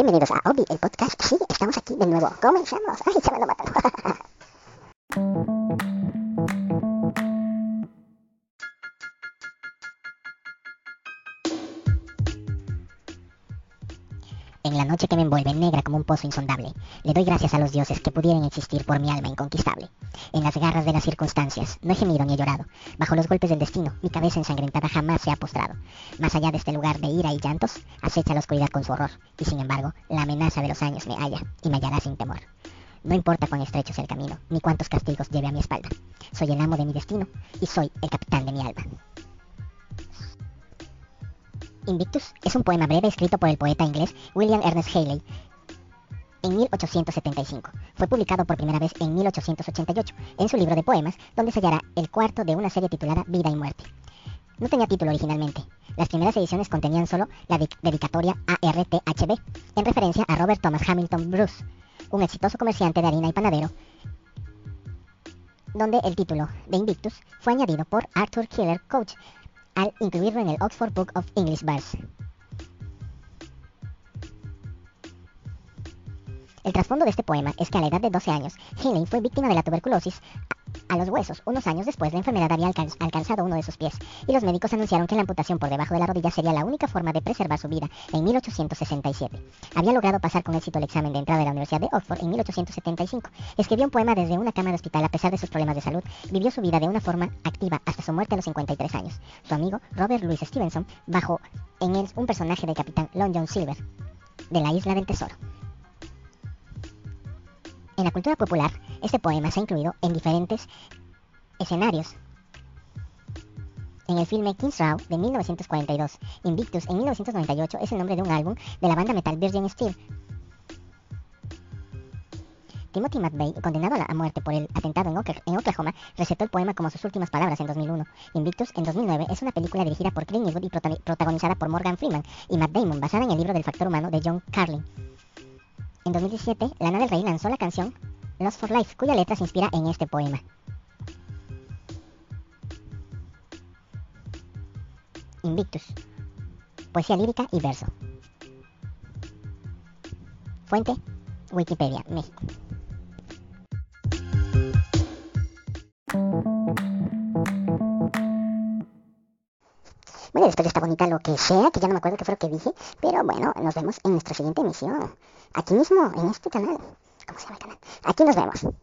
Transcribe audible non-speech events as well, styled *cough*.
Bienvenidos a Obi, el podcast. Sí, estamos aquí de nuevo. Comenzamos. Ay, se me lo matan. *laughs* En la noche que me envuelve negra como un pozo insondable, le doy gracias a los dioses que pudieran existir por mi alma inconquistable. En las garras de las circunstancias, no he gemido ni he llorado. Bajo los golpes del destino, mi cabeza ensangrentada jamás se ha postrado. Más allá de este lugar de ira y llantos, acecha la oscuridad con su horror. Y sin embargo, la amenaza de los años me halla y me hallará sin temor. No importa cuán estrecho sea el camino, ni cuántos castigos lleve a mi espalda. Soy el amo de mi destino y soy el capitán de mi alma. Invictus es un poema breve escrito por el poeta inglés William Ernest Haley en 1875. Fue publicado por primera vez en 1888 en su libro de poemas, donde se hallará el cuarto de una serie titulada Vida y Muerte. No tenía título originalmente. Las primeras ediciones contenían solo la de dedicatoria a RTHB, en referencia a Robert Thomas Hamilton Bruce, un exitoso comerciante de harina y panadero, donde el título de Invictus fue añadido por Arthur Killer Coach incluirlo en el Oxford Book of English Verse. El trasfondo de este poema es que a la edad de 12 años, Healy fue víctima de la tuberculosis a los huesos. Unos años después, la enfermedad había alcan alcanzado uno de sus pies, y los médicos anunciaron que la amputación por debajo de la rodilla sería la única forma de preservar su vida en 1867. Había logrado pasar con éxito el examen de entrada de la Universidad de Oxford en 1875. Escribió un poema desde una cama de hospital a pesar de sus problemas de salud. Vivió su vida de una forma activa hasta su muerte a los 53 años. Su amigo, Robert Louis Stevenson, bajó en él un personaje del capitán Long John Silver, de la Isla del Tesoro. En la cultura popular, este poema se ha incluido en diferentes escenarios. En el filme King's Row de 1942, Invictus en 1998 es el nombre de un álbum de la banda metal Virgin Steel. Timothy McVeigh, condenado a muerte por el atentado en Oklahoma, recetó el poema como sus últimas palabras en 2001. Invictus, en 2009, es una película dirigida por Clint Eastwood y protagonizada por Morgan Freeman y Matt Damon, basada en el libro del factor humano de John Carlin. En 2017, Lana del Rey lanzó la canción Lost for Life, cuya letra se inspira en este poema. Invictus. Poesía lírica y verso. Fuente, Wikipedia, México. Bueno, después de esta bonita lo que sea, que ya no me acuerdo qué fue lo que dije, pero bueno, nos vemos en nuestra siguiente emisión. Aquí mismo, en este canal. ¿Cómo se llama el canal? Aquí nos vemos.